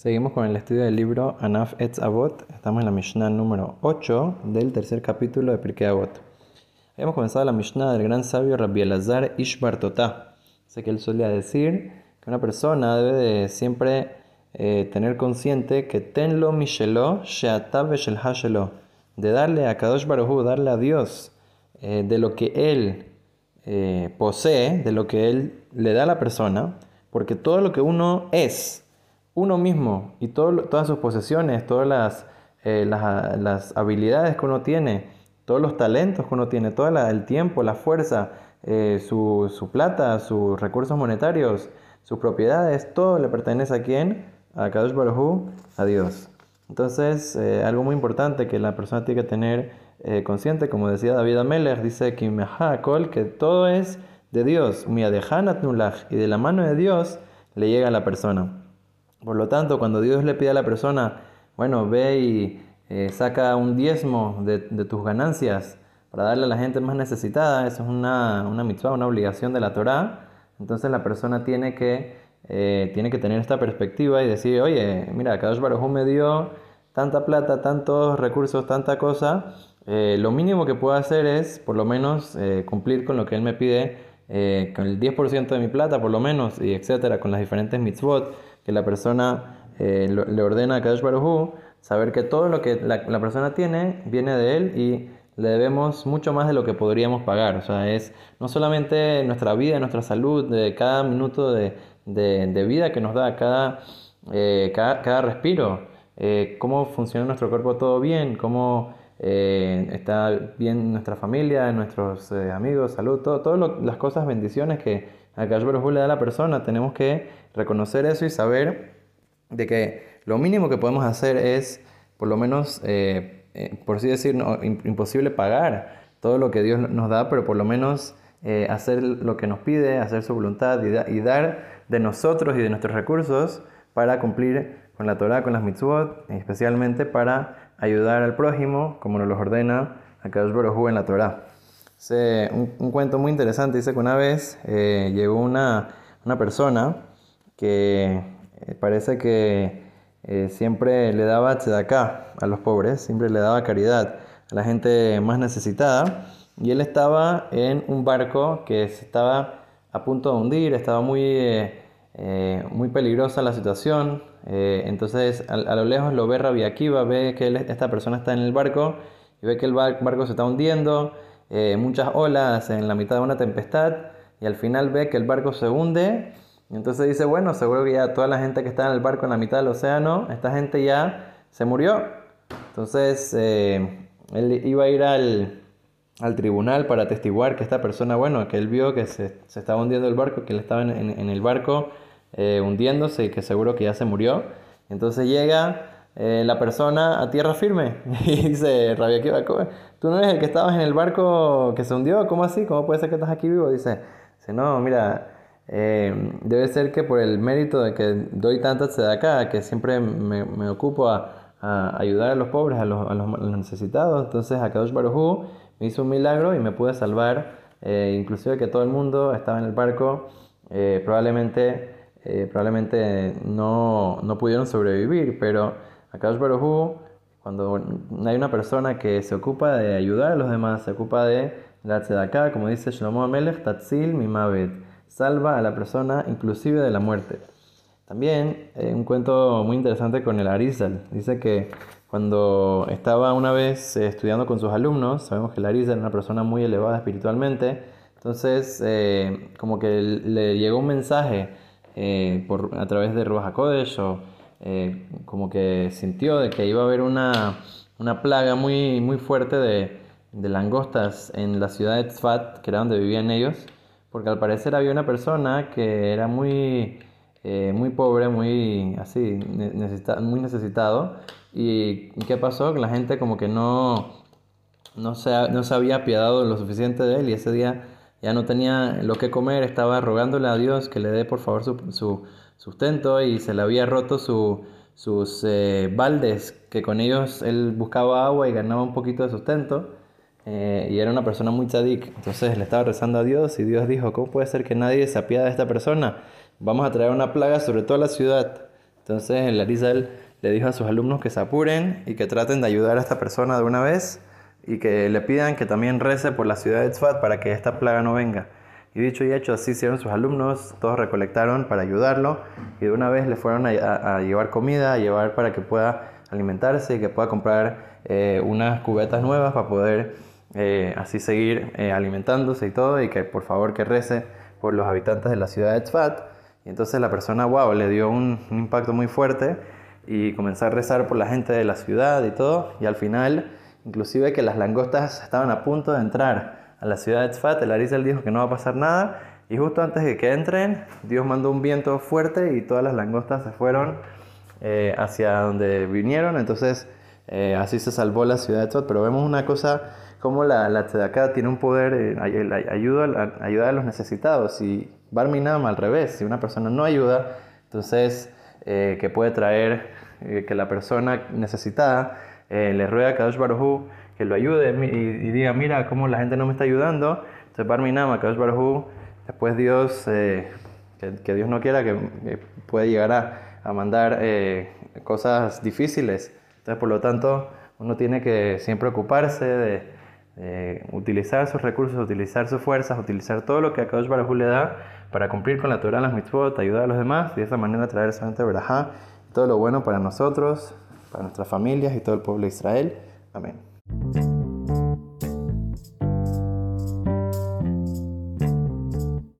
Seguimos con el estudio del libro Anaf Etz Avot. Estamos en la Mishnah número 8 del tercer capítulo de Pirkei Avot. Habíamos comenzado la Mishnah del gran sabio Rabbi Elazar Ishbar Totá. Sé que él solía decir que una persona debe de siempre eh, tener consciente que tenlo mishelo sheatav shel hashelo. De darle a Kadosh Baruj darle a Dios eh, de lo que él eh, posee, de lo que él le da a la persona, porque todo lo que uno es, uno mismo y todas sus posesiones, todas eh, las, las, habilidades que uno tiene, todos los talentos que uno tiene, todo el tiempo, la fuerza, eh, su, su, plata, sus recursos monetarios, sus propiedades, todo le pertenece a quién? A Kadosh Baruj a Dios. Entonces, eh, algo muy importante que la persona tiene que tener consciente, como decía David Amelech, dice que todo es de Dios, y de la mano de Dios le llega a la persona. Por lo tanto, cuando Dios le pide a la persona, bueno, ve y eh, saca un diezmo de, tus ganancias para darle a la gente más necesitada, eso es una, una mitzvah, una obligación de la Torá, entonces la persona tiene que, eh, tiene que tener esta perspectiva y decir, oye, mira, Kadosh Baruj me dio tanta plata, tantos recursos, tanta cosa, eh, lo mínimo que puedo hacer es, por lo menos, cumplir con lo que Él me pide, con el 10% de mi plata, por lo menos, y etcétera, con las diferentes mitzvot que la persona eh, le ordena a Kadosh Baruj saber que todo lo que la, persona tiene viene de él y le debemos mucho más de lo que podríamos pagar. O sea, es no solamente nuestra vida, nuestra salud, de cada minuto de, vida que nos da, cada, eh, cada, respiro, eh, cómo funciona nuestro cuerpo todo bien, cómo está bien nuestra familia, nuestros amigos, salud, todo, todas las cosas, bendiciones que a Kadosh Baruj le da a la persona. Tenemos que reconocer eso y saber de que lo mínimo que podemos hacer es, por lo menos, eh, eh, por así decir, imposible pagar todo lo que Dios nos da, pero por lo menos eh, hacer lo que nos pide, hacer su voluntad y, dar de nosotros y de nuestros recursos para cumplir con la Torah, con las mitzvot, especialmente para ayudar al prójimo, como nos lo ordena a Kadosh Baruj en la Torah. Un, un, cuento muy interesante dice que una vez llegó una, una persona que eh, parece que eh, siempre le daba acá a los pobres, siempre le daba caridad a la gente más necesitada. Y él estaba en un barco que se estaba a punto de hundir, estaba muy, eh, muy peligrosa la situación. entonces a, lo lejos lo ve Rabbi Akiva, ve que esta persona está en el barco y ve que el barco se está hundiendo, muchas olas en la mitad de una tempestad y al final ve que el barco se hunde entonces dice, bueno, seguro que ya toda la gente que está en el barco en la mitad del océano, esta gente ya se murió. Entonces eh, él iba a ir al, tribunal para atestiguar que esta persona, bueno, que él vio que se, estaba hundiendo el barco, que él estaba en, el barco eh, hundiéndose y que seguro que ya se murió. Entonces llega eh, la persona a tierra firme y dice, Rabia, ¿tú no eres el que estabas en el barco que se hundió? ¿Cómo así? ¿Cómo puede ser que estás aquí vivo? Dice, dice no, mira eh, debe ser que por el mérito de que doy tanta acá, que siempre me, me ocupo a, ayudar a los pobres, a los, a los, necesitados, entonces Akadosh Baruj me hizo un milagro y me pude salvar, eh, inclusive que todo el mundo estaba en el barco, eh, probablemente, probablemente no, no, pudieron sobrevivir, pero Akadosh Baruj cuando hay una persona que se ocupa de ayudar a los demás, se ocupa de la acá, como dice Shlomo Amelech, Tatzil Mimavet salva a la persona inclusive de la muerte. También eh, un cuento muy interesante con el Arizal. Dice que cuando estaba una vez eh, estudiando con sus alumnos, sabemos que el Arizal era una persona muy elevada espiritualmente, entonces eh, como que le llegó un mensaje por, a través de Ruach HaKodesh o como que sintió de que iba a haber una, una plaga muy, muy fuerte de, de langostas en la ciudad de Tzfat, que era donde vivían ellos porque al parecer había una persona que era muy, eh, muy pobre, muy así, muy necesitado. ¿Y qué pasó? La gente como que no, no, se, no se había apiadado lo suficiente de él y ese día ya no tenía lo que comer, estaba rogándole a Dios que le dé por favor su sustento y se le había roto su, sus eh, baldes, que con ellos él buscaba agua y ganaba un poquito de sustento. Eh, y era una persona muy tzadik. Entonces le estaba rezando a Dios y Dios dijo, ¿cómo puede ser que nadie se apiade de esta persona? Vamos a traer una plaga sobre toda la ciudad. Entonces el Arizal le dijo a sus alumnos que se apuren y que traten de ayudar a esta persona de una vez y que le pidan que también rece por la ciudad de Tzfat para que esta plaga no venga. Y dicho y hecho, así hicieron sus alumnos, todos recolectaron para ayudarlo y de una vez le fueron a, llevar comida, a llevar para que pueda alimentarse y que pueda comprar eh, unas cubetas nuevas para poder eh, así seguir eh, alimentándose y todo y que por favor que rece por los habitantes de la ciudad de Tzfat. Y entonces la persona, wow, le dio un, un impacto muy fuerte y comenzó a rezar por la gente de la ciudad y todo y al final inclusive que las langostas estaban a punto de entrar a la ciudad de Tzfat, el Arizal dijo que no va a pasar nada y justo antes de que entren, Dios mandó un viento fuerte y todas las langostas se fueron eh, hacia donde vinieron, entonces eh, así se salvó la ciudad de Tzfat, pero vemos una cosa como la, la Tzedaká tiene un poder, eh, ayuda, ayuda a los necesitados y Barminam al revés, si una persona no ayuda, entonces que puede traer que la persona necesitada eh, le ruega a Kadosh Baruj que lo ayude y, diga, mira cómo la gente no me está ayudando. Entonces, Barminama, Kadosh Baruj después Dios, eh, que, Dios no quiera, que, puede llegar a, mandar eh, cosas difíciles. Entonces, por lo tanto, uno tiene que siempre ocuparse de, utilizar sus recursos, utilizar sus fuerzas, utilizar todo lo que a Kadosh Baruj le da para cumplir con la Torah, las mitzvot, ayudar a los demás y de esa manera traer solamente verajá, todo lo bueno para nosotros, para nuestras familias y todo el pueblo de Israel. Amén.